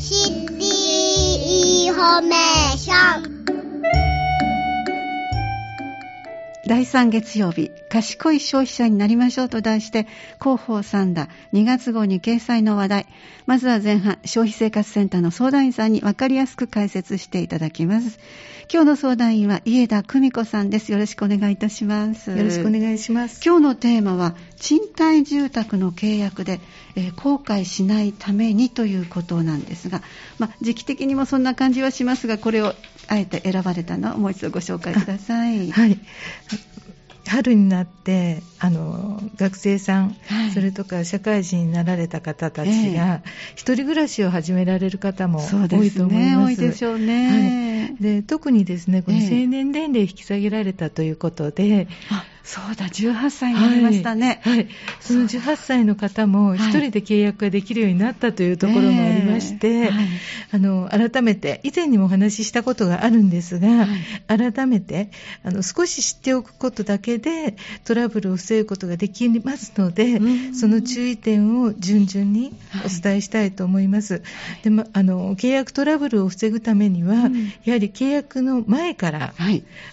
シティインフォメーション第3月曜日、賢い消費者になりましょうと題して、広報三田2月号に掲載の話題。まずは前半、消費生活センターの相談員さんに分かりやすく解説していただきます。今日の相談員は家田久美子さんです。よろしくお願いいたします。よろしくお願いします。今日のテーマは、賃貸住宅の契約で、えー、後悔しないためにということなんですが、まあ、時期的にもそんな感じはしますが、これをあえて選ばれたのをもう一度ご紹介ください。はい。春になってあの学生さん、はい、それとか社会人になられた方たちが、えー、一人暮らしを始められる方も多いと思います。多いでしょうね、はい、で特にですねこの成年年齢引き下げられたということで、えーそうだ、18歳になりましたね。はい。はい、その18歳の方も、一人で契約ができるようになったというところもありまして、はい、あの、改めて、以前にもお話ししたことがあるんですが、はい、改めて、あの、少し知っておくことだけで、トラブルを防ぐことができますので、その注意点を順々にお伝えしたいと思います。でも、あの、契約トラブルを防ぐためには、やはり契約の前から、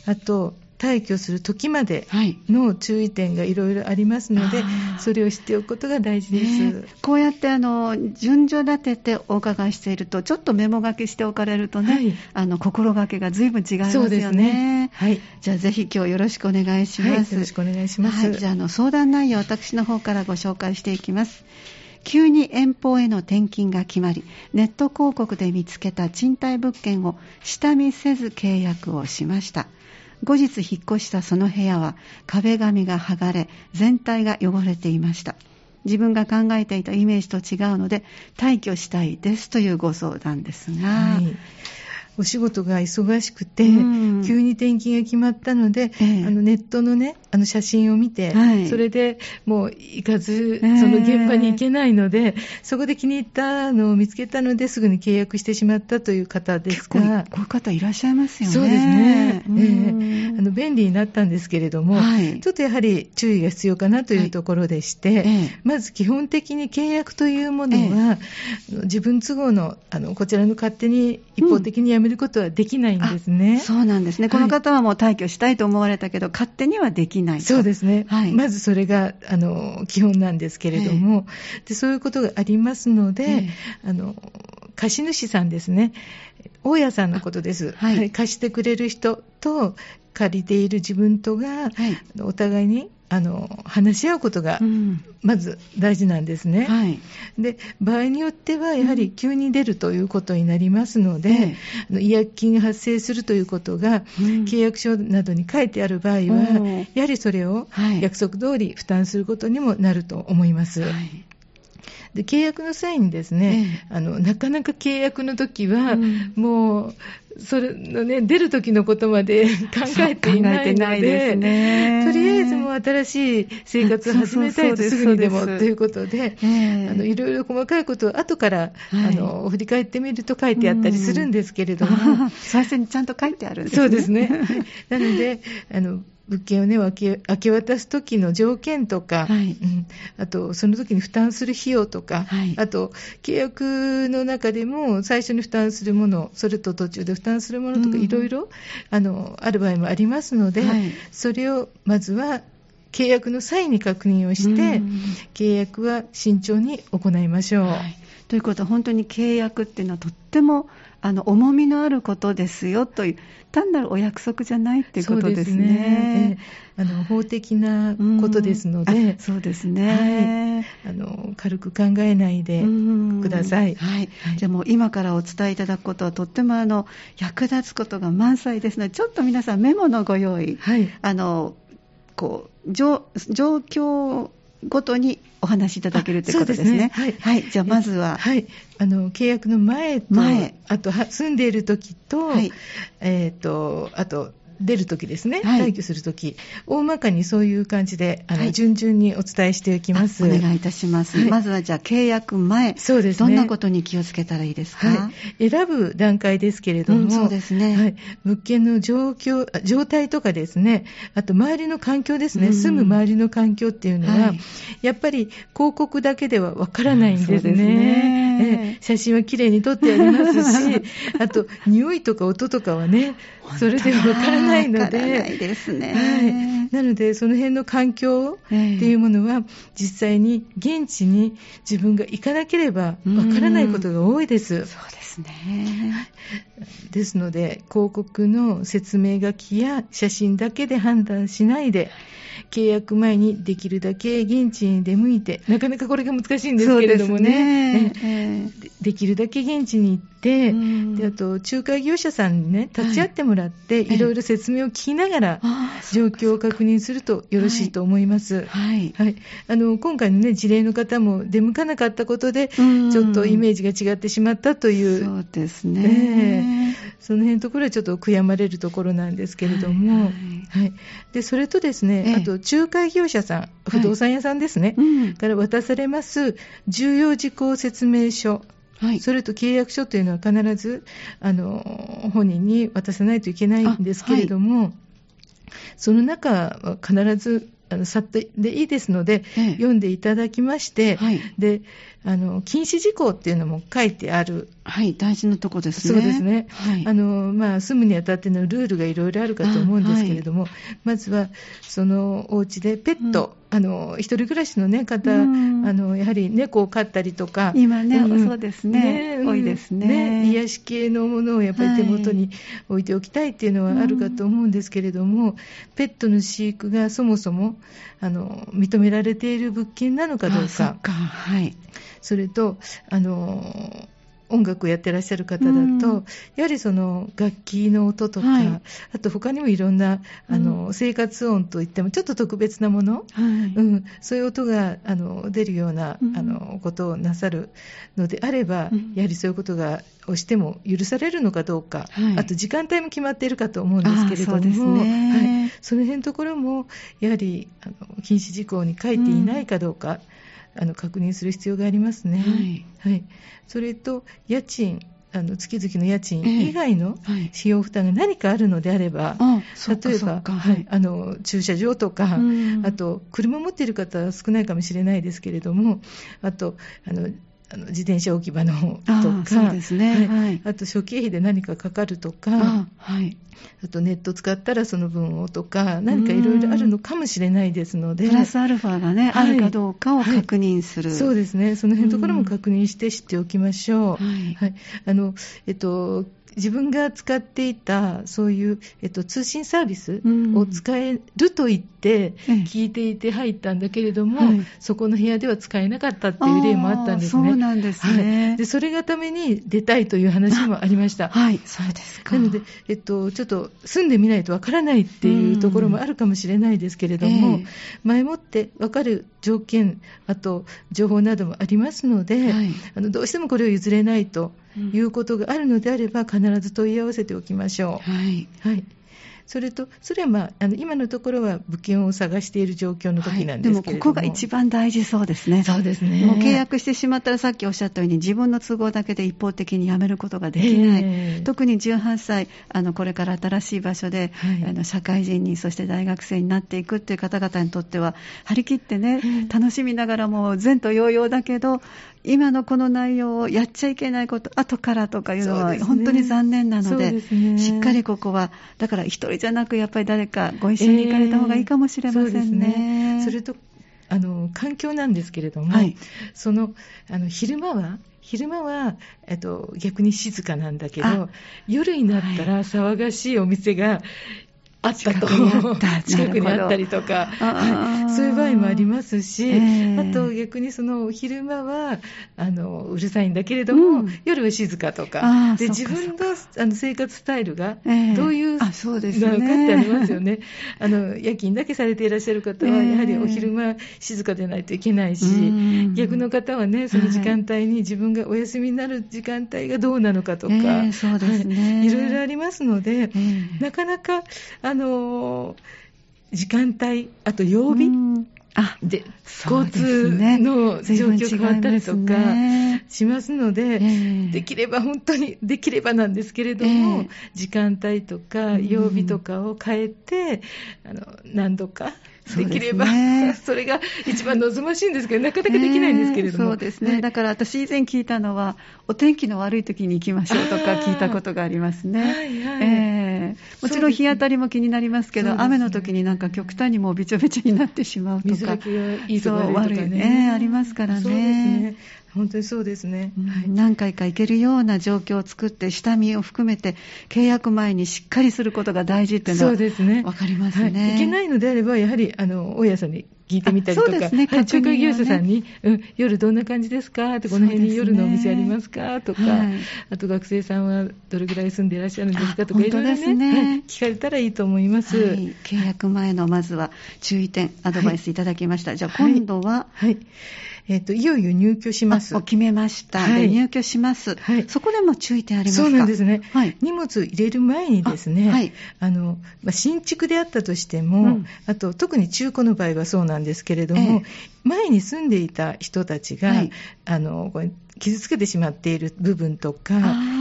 あと、退去する時までの注意点がいろいろありますので、はい、それを知っておくことが大事です、ね、こうやってあの順序立ててお伺いしているとちょっとメモ書きしておかれるとね、はい、あの心がけが随分違いますよね。ね、はい、じゃあぜひ今日よろしくお願いします、よろしくお願いします、じゃあの相談内容私の方からご紹介していきます。急に遠方への転勤が決まりネット広告で見つけた賃貸物件を下見せず契約をしました後日引っ越したその部屋は壁紙が剥がれ全体が汚れていました。自分が考えていたイメージと違うので退去したいですというご相談ですが、はい、お仕事が忙しくて、うん、急に転勤が決まったので、えあのネットのね、あの写真を見て、はい、それでもう行かず、その現場に行けないので、えそこで気に入ったのを見つけたので、すぐに契約してしまったという方ですが、こういう方いらっしゃいますよね。そうですね。えー、あの便利になったんですけれども、はい、ちょっとやはり注意が必要かなというところでして、はい、まず基本的に契約というものは、自分都合のあのこちらの勝手に一方的にやめめることはできないんですね。そうなんですね。この方はもう退去したいと思われたけど、勝手にはできないそうですね。はい、まずそれが、あの、基本なんですけれども、でそういうことがありますので、あの、貸主さんですね。大家さんのことです。はい、貸してくれる人と借りている自分とが、はい、お互いにあの話し合うことがまず大事なんですね、うんはい、で場合によってはやはり急に出るということになりますので、うん、違約金が発生するということが、契約書などに書いてある場合は、やはりそれを約束通り負担することにもなると思います。はいで契約の際にですね、ええ、あのなかなか契約の時は、うん、もうそれのね、出る時のことまで 考えていないので、でね、とりあえずもう新しい生活を始めたいとすぐにでもということで、あのいろいろ細かいことを後から、はい、あの振り返ってみると書いてあったりするんですけれども、最初にちゃんと書いてあるんですね。そうですね。なので、あの物件をね、明け渡す時の条件とか、はい、うん、あと、その時に負担する費用とか、はい、あと、契約の中でも最初に負担するもの、それと途中で負担するものとか、いろいろ、あの、ある場合もありますので、はい、それをまずは契約の際に確認をして、契約は慎重に行いましょう。ということは、本当に契約っていうのはとってもあの重みのあることですよという単なるお約束じゃないっていうことですね。あの法的なことですので、そうですね、はい、あの軽く考えないでください。はい、じゃあもう今からお伝えいただくことはとってもあの役立つことが満載ですので、ちょっと皆さんメモのご用意、はい、あのこう状況ごとにお話しいただけるということですね。すね。はい、はい、じゃあまずは、はい、あの契約の前と、前。あと住んでいる時と、はい、えっ、ー、とあと出るときですね、はい。退去するとき、大まかにそういう感じで、あの、はい。順々にお伝えしていきます。あお願いいたします。はい。まずはじゃあ契約前、そうですね。どんなことに気をつけたらいいですか、はい、選ぶ段階ですけれども、うんそうですね。はい、物件の状況、あ状態とかですね、あと周りの環境ですね、うん。住む周りの環境っていうのは、はい。やっぱり広告だけではわからないんですね。そうですね。ええ。写真は綺麗に撮ってありますし、あと匂いとか音とかはね、それではわからないのわからないで、ですね。はい、なので、その辺の環境っていうものは、実際に現地に自分が行かなければわからないことが多いです。そうですね。ですので、広告の説明書きや写真だけで判断しないで、契約前にできるだけ現地に出向いて、なかなかこれが難しいんですけれどもね、ですね。でできるだけ現地に行って、うん。であと仲介業者さんにね、立ち会ってもらって、はい。いろいろ説明を聞きながら、状況を確認するとよろしいと思います。はい。はい、あの今回の、ね、事例の方も出向かなかったことで、うん。ちょっとイメージが違ってしまったという、そうですね。その辺のところはちょっと悔やまれるところなんですけれども、ははい。いでそれとですね、ええ。あと仲介業者さん、不動産屋さんですね、うんから渡されます重要事項説明書、はい。それと契約書というのは必ずあの本人に渡さないといけないんですけれども、その中は必ずあのさっとでいいですので、ええ。読んでいただきまして、はい。であの禁止事項っていうのも書いてあるはい、大事なとこですね。そうですね、はい。あのまあ、住むにあたってのルールがいろいろあるかと思うんですけれども、まずはそのお家でペット、あの一人暮らしの、ね、方、うんあのやはり猫を飼ったりとか、今ねんそうですね多いですね癒し系のものをやっぱり手元に置いておきたいっていうのはあるかと思うんですけれども、ペットの飼育がそもそもあの認められている物件なのかどうかあ。か。はい。それと、あの音楽をやってらっしゃる方だと、うん。やはりその楽器の音とか、はい。あと他にもいろんなあの、生活音といってもちょっと特別なもの、はい。うん、そういう音があの出るような、うん。あのことをなさるのであれば、うん。やはりそういうことがをしても許されるのかどうか、はい。あと時間帯も決まっているかと思うんですけれども、そね。はい、その辺のところもやはりあの禁止事項に書いていないかどうか、あの確認する必要がありますね。はいそれと家賃あの月々の家賃以外のはい。費用負担が何かあるのであれば、例えば。はい、あの駐車場とか、うんあと車持っている方は少ないかもしれないですけれども、あとあのあの自転車置き場の方とあか、あと諸経費で何かかかるとか、あ、はい。あとネット使ったらその分をとか、何かいろいろあるのかもしれないですので、プラスアルファがね、はい。あるかどうかを確認する。そうですね、その辺のところも確認して知っておきましょう。はい。あのえっと自分が使っていたそういう、えっと、通信サービスうん。を使えると言ってええ。聞いていて入ったんだけれども、はい。そこの部屋では使えなかったっていう例もあったんですね。そうなんですね。はい、でそれがために出たいという話もありました。はい、そうですか。なので、えっと、ちょっと住んでみないとわからないっていうところもあるかもしれないですけれども、ええ前もってわかる条件、あと情報などもありますので、はい。あのどうしてもこれを譲れないということがあるのであれば、必ず問い合わせておきましょう。はい。はいそれと、それは、まあ、あの今のところは物件を探している状況の時なんですけれども、でもここが一番大事そうですね。そうですねもう契約してしまったらさっきおっしゃったように自分の都合だけで一方的に辞めることができない。ええ特に18歳、あのこれから新しい場所で、はいあの社会人に、そして大学生になっていくっていう方々にとっては、張り切ってね、ええ楽しみながらも前途洋々だけど、今のこの内容をやっちゃいけないこと、後からとかいうのは本当に残念なので、ですね。しっかりここは、だから一人じゃなく、やっぱり誰かご一緒に行かれた方がいいかもしれませんね。ええそね。それとあの環境なんですけれども、はい。そのあの昼間は昼間は、えっと、逆に静かなんだけどあ夜になったら騒がしいお店があったと 近くにあったりとか、はいそういう場合もありますし、ええ。あと逆にその昼間はあのうるさいんだけれども、うん。夜は静かとあかで自分のあの生活スタイルがええ。どういうのかってねありますよね。あの夜勤だけされていらっしゃる方は、ええ。やはりお昼間静かでないといけないし、うん。逆の方はね、その時間帯に自分がお休みになる時間帯がどうなのかとか、ええそうですね。はい。いろいろありますので、ええ。なかなかあの時間帯、あと曜日、あで交通の状況変わったりとかしますので、ね、できれば本当に できればなんですけれども、えー、時間帯とか曜日とかを変えて、あの何度かできれば、ね、それが一番望ましいんですけど、なかなかできないんですけれども。そうですね、はい、だから私以前聞いたのは、お天気の悪い時に行きましょうとか聞いたことがありますね。はいはいえー、もちろん日当たりも気になりますけど、ね、雨の時になんか極端にもうびちょびちょになってしまうとか。水がいいとか悪いね。ありますからね。そうですね。本当にそうですね、はい、何回か行けるような状況を作って、下見を含めて、契約前にしっかりすることが大事っていうのは、そうですね、分かりますね、はい、いけないのであれば、やはりあの大家さんに聞いてみたりとか、ね、はい、仲介業者さんに、うん、夜どんな感じですか？って、この辺に夜のお店ありますか？とか、はい、あと学生さんはどれぐらい住んでいらっしゃるんですか？とか、いろいろね、ねはい、聞かれたらいいと思います、契約前のまずは注意点、アドバイスいただきました。じゃあ今度は、はいえっ、ー、と、いよいよ入居します。決めました。はい、入居します。はい。そこでも注意点ありますか？そうなんですね。はい。荷物入れる前にですね、はい。あの、まあ、新築であったとしても、うん、あと、特に中古の場合はそうなんですけれども、えー、前に住んでいた人たちが、はい、あの、これ傷つけてしまっている部分とか、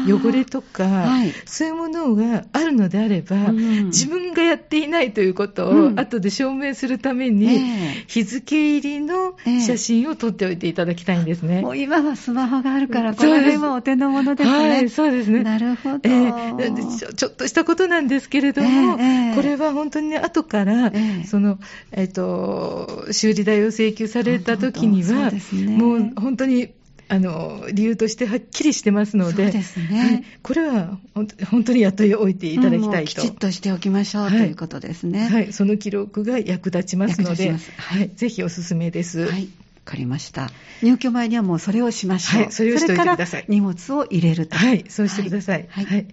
汚れとか、はい、そういうものがあるのであれば、うん、自分がやっていないということを、後で証明するために、えー、日付入りの写真を撮っておいていただきたいんですね。もう今はスマホがあるから、これはお手の物ですね。はい、そうですね。なるほど、えーちょ。ちょっとしたことなんですけれども、えー、これは本当にね、後から、その、えっ、ー、と、修理代を請求された時には、ね、もう本当にあの理由としてはっきりしてますので、そうですね、はい、これは本当にやっておいていただきたいと、きちっとしておきましょう、はい、ということですね。はい、その記録が役立ちますので、はい、ぜひおすすめです。はいかりました。入居前にはもうそれをしましょう。はい、それをしておいてください。荷物を入れると。はい、そうしてください。はい。はい、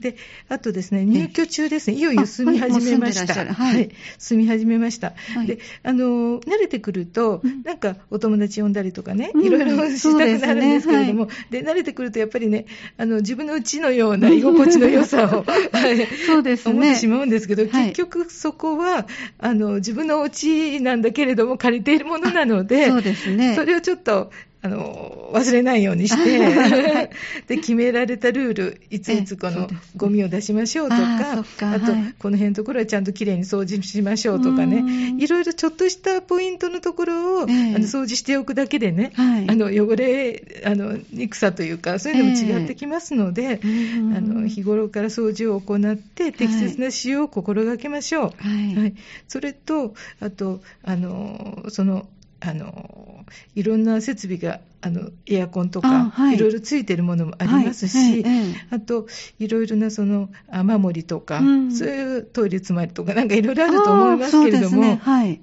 で、あとですね、入居中ですね、いよいよ住み始めました。はい、住み始めました。はい、で、あの、慣れてくると、なんかお友達呼んだりとかね、いろいろしたくなるんですけれども、で、慣れてくるとやっぱりね、あの、自分の家のような居心地の良さを、はい、そうですね。思ってしまうんですけど、結局そこは、あの、自分のお家なんだけれども、借りているものなので、そうですね。それをちょっと、あの、忘れないようにして、で、決められたルール、いついつこのゴミを出しましょうとか、あかあと、はい、この辺のところはちゃんときれいに掃除しましょうとかね、いろいろちょっとしたポイントのところを、えー、あの掃除しておくだけでね、はい、あの、汚れ、あの、憎さというか、そういうのも違ってきますので、えー、あの、日頃から掃除を行って、適切な使用を心がけましょう。はい。はい、それと、あと、あの、その、あのいろんな設備があのエアコンとか、はい、いろいろついてるものもありますし、はい。はい、あといろいろなその雨漏りとか、うん、そういうトイレ詰まりとかなんかいろいろあると思いますけれども、ね。はい、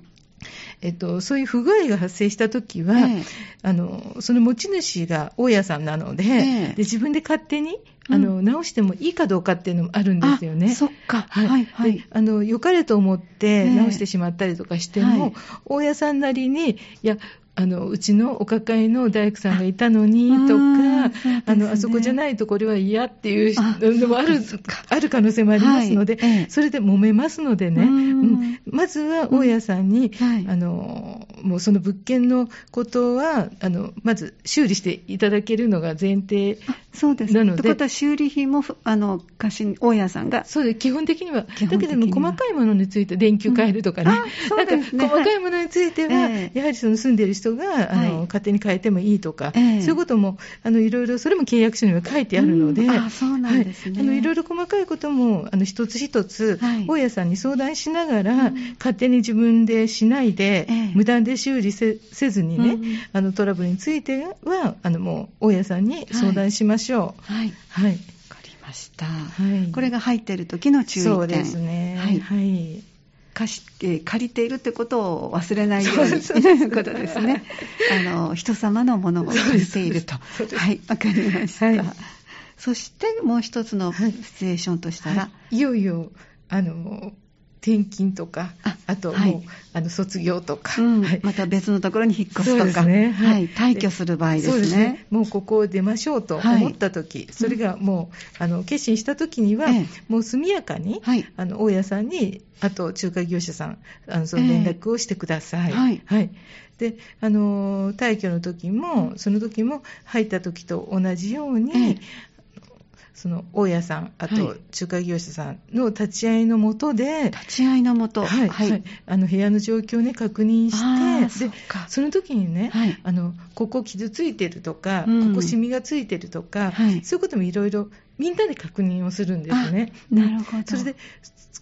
えっと、そういう不具合が発生したときは、ええ、あの、その持ち主が大家さんなので、え、で自分で勝手に、あの、うん、直してもいいかどうかっていうのもあるんですよね。そっか。はい。はい。あの、良かれと思って直してしまったりとかしても、大家さんなりに、いや、あのうちのお抱えの大工さんがいたのにとか、あね、あのあそこじゃないところは嫌っていうのもあるある可能性もありますので、はい、それで揉めますのでね、うん、まずは大家さんに、うん。はい、あのもうその物件のことはあのまず修理していただけるのが前提そうです。なので。ということは修理費もあの貸し大家さんが。そうです。基本的にはだけども細かいものについて電球変えるとかね、うん、なんか細かいものについては、はい、やはりその住んでいる人人が、あの、勝手に変えてもいいとか、そういうことも、あの、いろいろ、それも契約書には書いてあるので、あ、そうなんですね。あの、いろいろ細かいことも、あの、一つ一つ、大家さんに相談しながら、勝手に自分でしないで、無断で修理せずにね、あの、トラブルについては、あの、もう、大家さんに相談しましょう。はい。はい。わかりました。はい。これが入っている時の注意点。そうですね。はい。はい貸し、えー、借りているってことを忘れないようにということですね。あの、人様のものを借りていると。はい、わかりました。はい、そしてもう一つのシチュエーションとしたら、はい、いよいよ、あの、転勤とか、ああともう、はい、あの卒業とか、うん。はい、また別のところに引っ越すとか、ね、はい、退去する場合ですね。すね。もうここを出ましょうと思った時、はい、それがもうあの決心した時には、もう速やかに、あの大家さんにあと仲介業者さん、あのその連絡をしてください。はい、はい。であの退去の時も、その時も入った時と同じように、その大家さん、あと仲介業者さんの立ち会いのもとで、立ち会いのもと、はい、はい、あの部屋の状況を、ね、確認して、でその時にね、はい、あのここ傷ついてるとか、うん、ここシミがついてるとか、はい、そういうこともいろいろみんなで確認をするんですね。なるほど。それで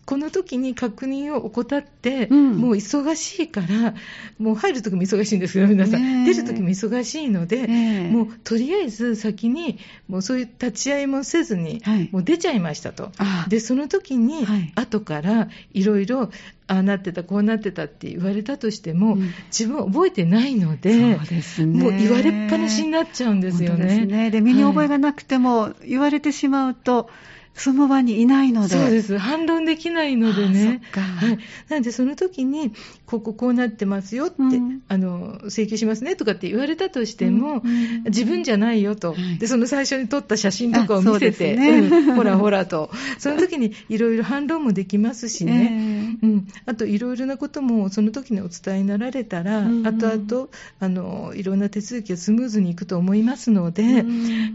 この時に確認を怠って、うん、もう忙しいから、もう入る時も忙しいんですよ、皆さん。出る時も忙しいので、もうとりあえず先に、もうそういう立ち会いもせずに、はい、もう出ちゃいましたと。で、その時に、後からいろいろ、ああなってた、こうなってたって言われたとしても、うん、自分は覚えてないので、そうですね、もう言われっぱなしになっちゃうんですよね。ですね。で、身に覚えがなくても、言われてしまうと、その場にいないので。そうです。反論できないのでね。はい。なんで、その時に、こここうなってますよって、うん、あの、請求しますねとかって言われたとしても、うん、自分じゃないよと、はい、で、その最初に撮った写真とかを見せて、ねうん、ほらほらと、その時にいろいろ反論もできますしね、えー、うん。あと、いろいろなこともその時にお伝えになられたら、うん、後々、あの、いろんな手続きがスムーズにいくと思いますので、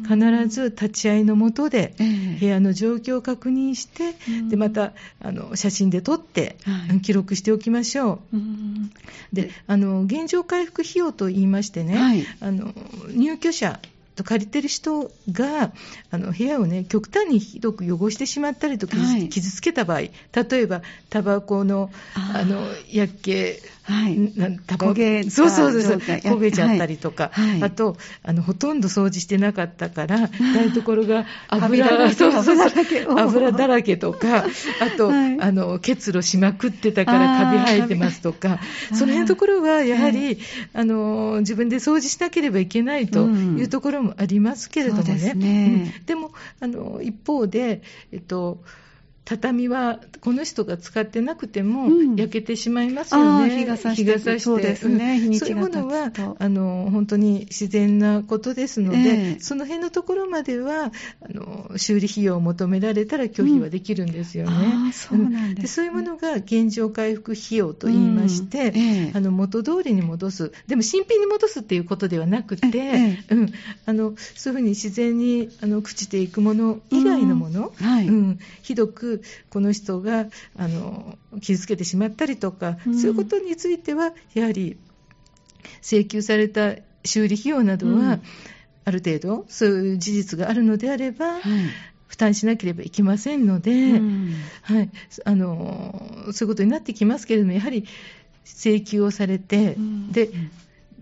必ず立ち会いのもとで、部屋の状状況を確認して、うん、でまたあの写真で撮って、はい、記録しておきましょう。うん、であの現状回復費用といいましてね、はい、あの入居者と借りてる人があの部屋をね極端にひどく汚してしまったりとか、はい、傷つけた場合例えばタバコのあの薬気はい、タバコそうそうそう焦げちゃったりとか、はい、あとあのほとんど掃除してなかったから台所が油そうそうそう油だらけ。とかあと、はい、あの結露しまくってたからカビ生えてますとかその辺のところはやはり、あの自分で掃除しなければいけないというところもありますけれどもね、ね。うん、でもあの一方で、えっと畳はこの人が使ってなくても焼けてしまいますよね、うん、日が差してして。そうですね、日にちがそういうものはあの本当に自然なことですので、えー、その辺のところまではあの修理費用を求められたら拒否はできるんですよね、うん、そうなんで、ね、そういうものが現状回復費用といいまして、うん。えー、あの元通りに戻す。でも新品に戻すっていうことではなくて、えー、うん、あのそういうふうに自然にあの朽ちていくもの以外のもの、はい。うん、ひどくこの人があの傷つけてしまったりとか、うん、そういうことについてはやはり請求された修理費用などは、うん、ある程度そういう事実があるのであれば、はい、負担しなければいけませんので、うん、はい、あのそういうことになってきますけれどもやはり請求をされて、で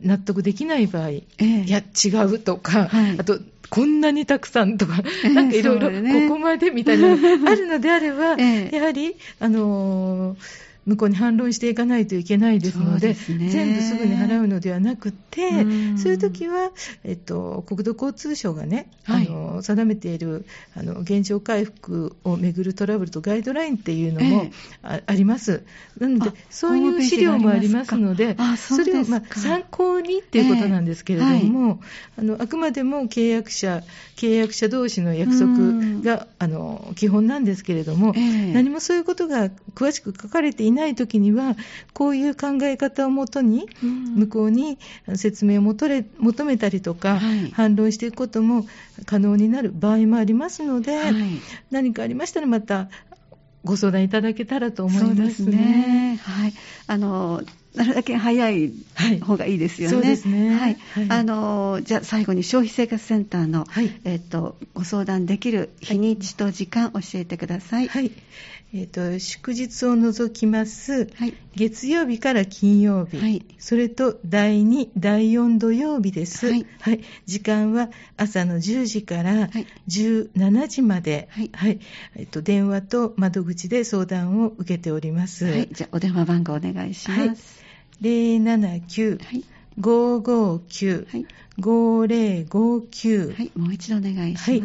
納得できない場合、えー、いや違うとか、はい、あとこんなにたくさんとか、なんかいろいろここまでみたいなのがあるのであれば、やはり、あのー向こうに反論していかないといけないですので、でね、全部すぐに払うのではなくて、そういう時は、えっと、国土交通省がね、はい、あの定めているあの現状回復をめぐるトラブルとガイドラインっていうのもあ,、あります。なので、そういう資料もありますので、それを、まあ、参考にっていうことなんですけれども、えーはい、あのあくまでも契約者、契約者同士の約束があの基本なんですけれども、えー、何もそういうことが詳しく書かれていないない時にはこういう考え方をもとに向こうに説明を求れ求めたりとか、反論していくことも可能になる場合もありますので、はい、何かありましたらまたご相談いただけたらと思いますね。はい、あのなるだけ早い方がいいですよね。はい、そうですね。はい。はい、あのじゃあ最後に消費生活センターの、はい、えっ、とご相談できる日にちと時間教えてください。はい。えーと、祝日を除きます、はい、月曜日から金曜日、はい、それと第2、第4土曜日です、はい、はい、時間は朝の10時から17時まで、はい。えーと、電話と窓口で相談を受けております。はい、じゃあお電話番号お願いします。079、はい。559、はい、5059、はい、もう一度お願いします。はい、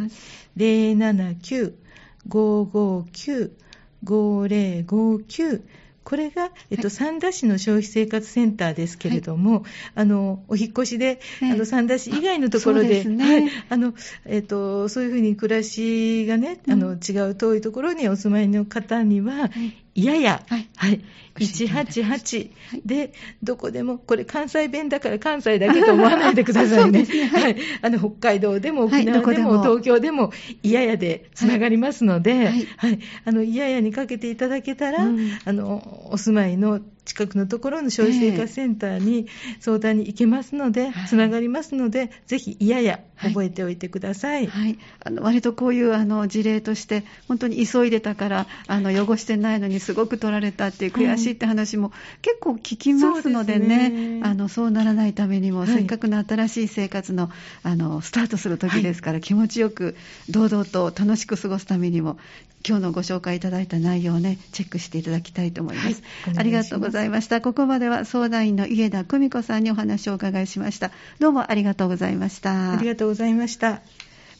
079-559 5059これが、えっと、三田市の消費生活センターですけれども、はい、あの、お引越しで、あの、三田市以外のところで、ね、はい、あの、えっと、そういうふうに暮らしがね、あの、違う遠いところにお住まいの方には、いやや、はい、はい、188で、どこでも、これ関西弁だから関西だけと思わないでくださいね。ね。はい、あの、北海道でも沖縄でも東京でも、いややでつながりますので、はい、あの、いややにかけていただけたら、うん、あの、お住まいの近くのところの消費生活センターに相談に行けますので、つながりますので、ぜひ、いやや覚えておいてください。はい、あの割とこういうあの事例として、本当に急いでたから、あの汚してないのにすごく取られたっていう悔しいって話も結構聞きますのでね、そうね。あのそうならないためにも、はい、せっかくの新しい生活のあのスタートする時ですから、はい、気持ちよく堂々と楽しく過ごすためにも、今日のご紹介いただいた内容をね、チェックしていただきたいと思います。はい、ありがとうございました。ここまでは相談員の家田久美子さんにお話をお伺いしました。どうもありがとうございました。ありがとうございました。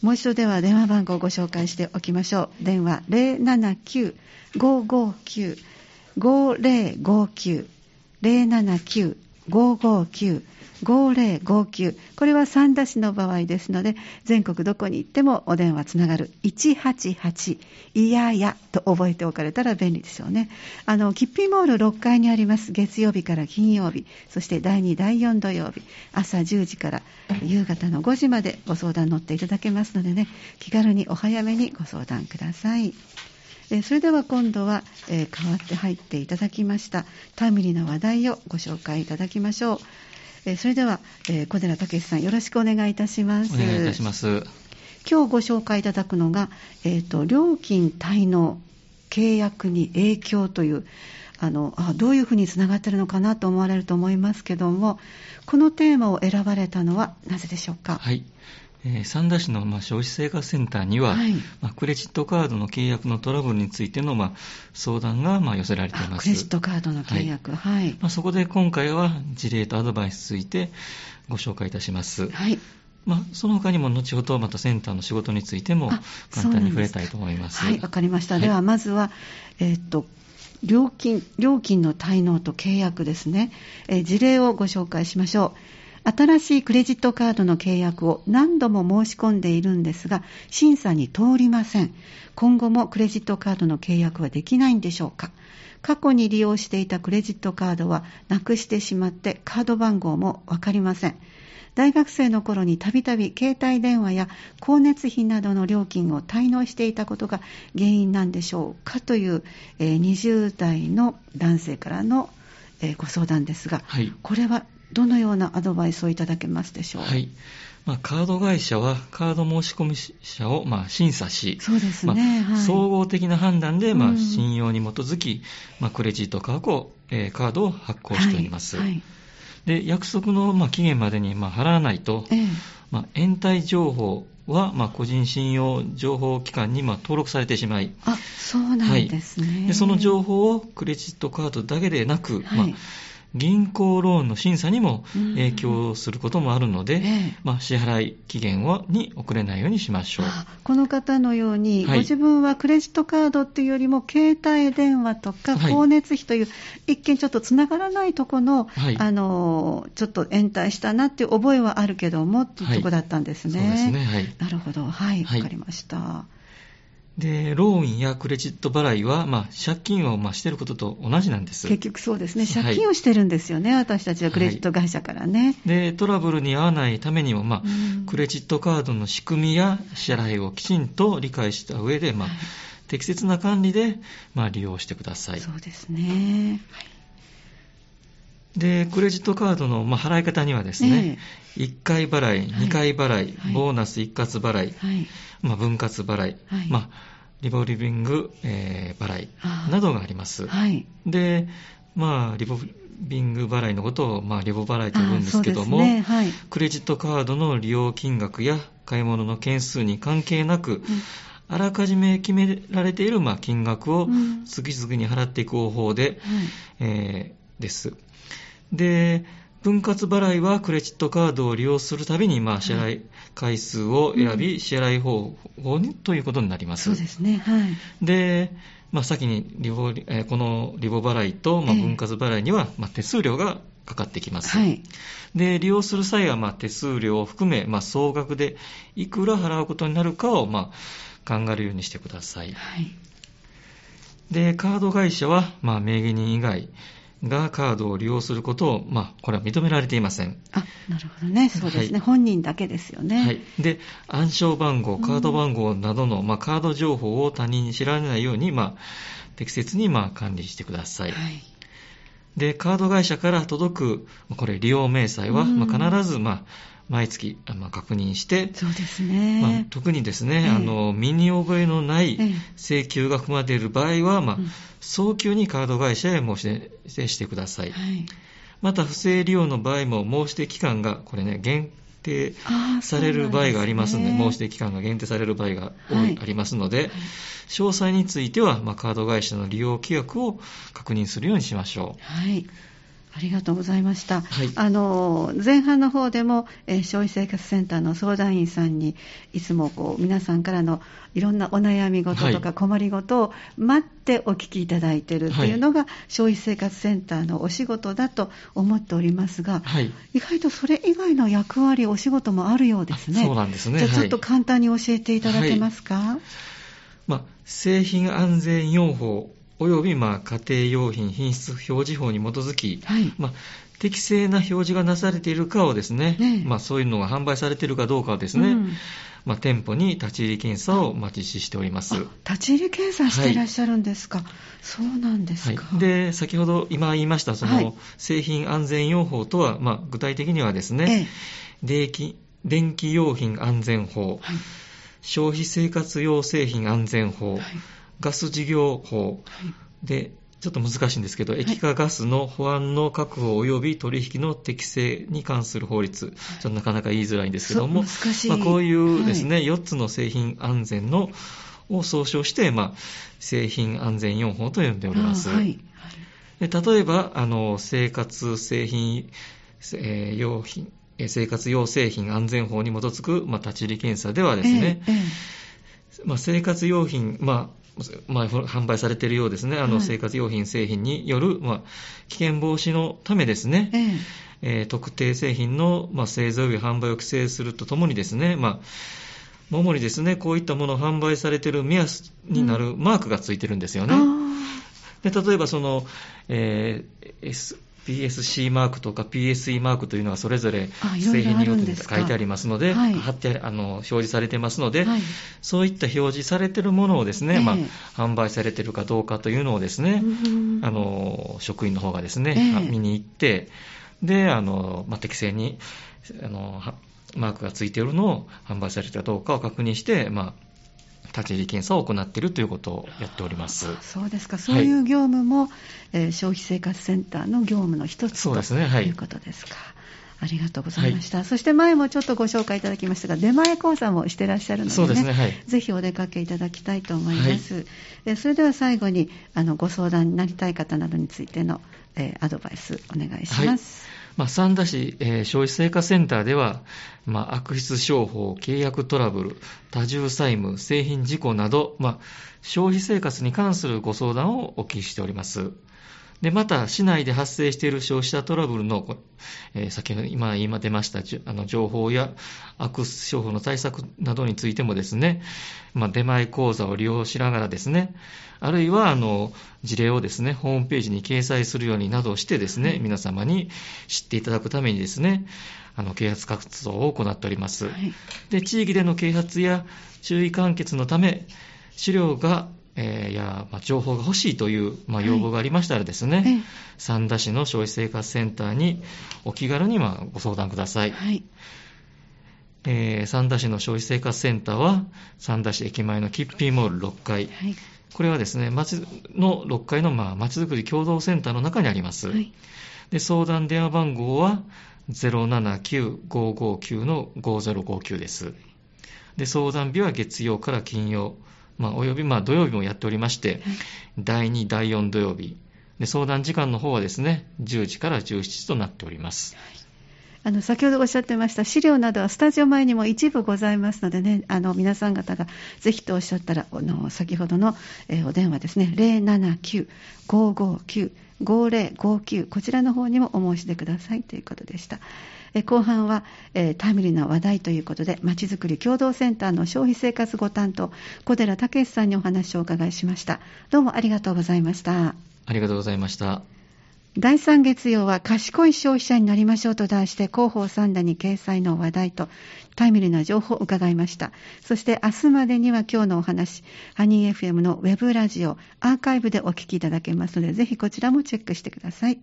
もう一度では電話番号をご紹介しておきましょう。電話079-559-5059 079-559 559-5059これは三田市の場合ですので全国どこに行ってもお電話つながる。188いややと覚えておかれたら便利ですよね。あのキッピーモール6階にあります。月曜日から金曜日。そして第2第4土曜日。朝10時から夕方の5時までご相談乗っていただけますのでね。気軽にお早めにご相談ください。それでは今度は、えー、代わって入っていただきましたタイムリーな話題をご紹介いただきましょう。えそれでは、え小寺武さんよろしくお願いいたしますお願いいたします今日ご紹介いただくのが、えーと、料金滞納契約に影響というあのあどういうふうにつながっているのかなと思われると思いますけどもこのテーマを選ばれたのはなぜでしょうか？はいえー、三田市の、まあ、消費生活センターには、はい、まあ、クレジットカードの契約のトラブルについての、まあ、相談が、まあ、寄せられています。クレジットカードの契約、はい。はい、まあ、そこで今回は事例とアドバイスについてご紹介いたします。はい。まあ、その他にも後ほどまたセンターの仕事についても簡単に触れたいと思います。はい、わかりました。では、まずは、えー、っと、料金、料金の滞納と契約ですね、えー、事例をご紹介しましょう。新しいクレジットカードの契約を何度も申し込んでいるんですが、審査に通りません。今後もクレジットカードの契約はできないんでしょうか過去に利用していたクレジットカードはなくしてしまってカード番号もわかりません。大学生の頃にたびたび携帯電話や光熱費などの料金を滞納していたことが原因なんでしょうかという、え20代の男性からの、えご相談ですが、はい、これはどのようなアドバイスをいただけますでしょう？はい。まあ、カード会社はカード申込者をまあ審査し、そうですね、まあ、総合的な判断でまあ信用に基づき、まあ、クレジットカードえー、カードを発行しております。はいはい、で約束のまあ期限までにまあ払わないと、ええ。まあ、延滞情報は、まあ、個人信用情報機関に、まあ、登録されてしまい、あそうなんですね、はい、でその情報をクレジットカードだけでなく、はい、まあ銀行ローンの審査にも影響することもあるので、ええ、まあ、支払い期限をに遅れないようにしましょう。この方のように、はい、ご自分はクレジットカードっていうよりも携帯電話とか光熱費という、はい、一見ちょっとつながらないとこの、はい、あのちょっと延滞したなっていう覚えはあるけどもっていうとこだったんですね。そうですね、はい、なるほど。はい。わかりました。で、ローンやクレジット払いは、まあ、借金をまあしていることと同じなんです。結局そうですね。借金をしてるんですよね、はい、私たちはクレジット会社からね、はい、で、トラブルに遭わないためにも、まあ、クレジットカードの仕組みや支払いをきちんと理解した上で、まあ、はい、適切な管理で、まあ、利用してください。そうですね。で、クレジットカードの、まあ、払い方にはですね、えー、1回払い、2回払い、ボーナス一括払い、まあ、分割払い、はい、まあ、リボルビング、えー、払いなどがあります。はい、で、まあ、リボビング払いのことを、まあ、リボ払いと呼ぶんですけども、ね。はい、クレジットカードの利用金額や買い物の件数に関係なく、うん。あらかじめ決められているまあ金額を次々に払っていく方法で、うんえー、です。で、分割払いはクレジットカードを利用するたびに、まあ、支払い回数を選び、支払い方法にということになります。そうですね。はい。で、まあ、先にリボ、えー、このリボ払いと、まあ、分割払いには、まあ、手数料がかかってきます。はい、で、利用する際は、まあ、手数料を含め、まあ、総額でいくら払うことになるかを、まあ、考えるようにしてください。はい、で、カード会社は、まあ、名義人以外、がカードを利用することを、まあ、これは認められていません。あ、なるほどね。そうですね。はい、本人だけですよね。はい。で、暗証番号、カード番号などの、まあ、カード情報を他人に知られないように、まあ、適切に、まあ、管理してください。はい。で、カード会社から届く、これ、利用明細は、まあ、必ず、まあ、毎月、まあ、確認して、そうですね。まあ、特にですね、えー、あの、身に覚えのない請求が含まれている場合は、まあ、うん、早急にカード会社へ申し出してください。はい、また、不正利用の場合も申し出期間が、これね、限定される場合がありますので、でね、申し出期間が限定される場合がはい、ありますので、詳細については、まあ、カード会社の利用規約を確認するようにしましょう。はいありがとうございました。はい、あの前半の方でも、えー、消費生活センターの相談員さんにいつもこう皆さんからのいろんなお悩み事とか困り事を待ってお聞きいただいているというのが、消費生活センターのお仕事だと思っておりますが、はい、意外とそれ以外の役割、お仕事もあるようですね。そうなんですね。じゃあちょっと簡単に教えていただけますか？まあ、製品安全用法およびまあ家庭用品品質表示法に基づき、はい。まあ、適正な表示がなされているかをですね、ねまあ、そういうのが販売されているかどうかをですね、うん。まあ、店舗に立ち入り検査をまあ実施しております。立ち入り検査していらっしゃるんですか。はい、そうなんですか。はい、で、先ほど今言いました、その製品安全用法とは、まあ、具体的にはですね、電気電気用品安全法、はい、消費生活用製品安全法、ガス事業法で、ちょっと難しいんですけど、液化ガスの保安の確保及び取引の適正に関する法律、ちょっとなかなか言いづらいんですけども、まあ、こういうですね、はい、4つの製品安全のを総称して、まあ、製品安全4法と呼んでおります。はい、例えば、あの生活製品、えー、用品、生活用製品安全法に基づく、まあ、立ち入り検査ではですね、えーえー、まあ、生活用品、まあまあ、販売されているようですね、あの生活用品、製品による、まあ、危険防止のためですね、ええ。ー、特定製品の、まあ、製造や販売を規制するとともにですね、まあ、主にですね、こういったものを販売されている目安になるマークがついてるんですよね。うん、で例えばその、えー PSC マークとか PSE マークというのはそれぞれ製品によって書いてありますので、はい、貼ってあの表示されてますので、はい、そういった表示されているものをですね、えー、まあ、販売されているかどうかというのをですね、あの職員の方がですね、えー、見に行って、で、あのまあ、適正にあのマークがついているのを販売されているかどうかを確認して、まあ立ち入り検査を行っているということをやっております。そうですか。そういう業務も、はい、えー、消費生活センターの業務の一つと、ねはい、いうことですか。ありがとうございました、はい、そして前もちょっとご紹介いただきましたが、出前講座もしてらっしゃるので、ね、ですね、はい、ぜひお出かけいただきたいと思います。はい、それでは最後にあのご相談になりたい方などについての、えー、アドバイスお願いします。まあ、三田市、えー、消費生活センターでは、まあ、悪質商法、契約トラブル、多重債務、製品事故など、まあ、消費生活に関するご相談をお聞きしております。で、また、市内で発生している消費者トラブルの、えー、先ほど今、今出ました、あの、情報や悪商法の対策などについてもですね、まあ、出前講座を利用しながらですね、あるいは、あの、事例をですね、ホームページに掲載するようになどしてですね、皆様に知っていただくためにですね、あの、啓発活動を行っております。はい、で、地域での啓発や注意喚決のため、資料がえー、や、まあ、情報が欲しいという、まあ、要望がありましたらですね、はい、三田市の消費生活センターにお気軽にまあご相談ください。はいえー、三田市の消費生活センターは、三田市駅前のキッピーモール6階。はい、これはですね、町の6階のまあ町づくり共同センターの中にあります。はい、で相談電話番号は079-559の5059です。で相談日は月曜から金曜。まあ、およびまあ土曜日もやっておりまして、はい、第2、第4土曜日、で相談時間の方はですね、10時から17時となっております。はいあの先ほどおっしゃってました資料などはスタジオ前にも一部ございますのでね、あの皆さん方がぜひとおっしゃったら、あの先ほどの、えー、お電話ですね、079-559-5059、こちらの方にもお申し出くださいということでした。え後半は、えー、タイムリーな話題ということで、まちづくり共同センターの消費生活ご担当、小寺武さんにお話をお伺いしました。どうもありがとうございました。ありがとうございました。第3月曜は賢い消費者になりましょうと題して広報三段に掲載の話題とタイムリーな情報を伺いました。そして明日までには今日のお話、ハニー FM のウェブラジオ、アーカイブでお聞きいただけますので、ぜひこちらもチェックしてください。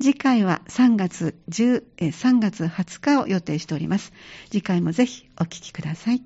次回は3月10、3月20日を予定しております。次回もぜひお聞きください。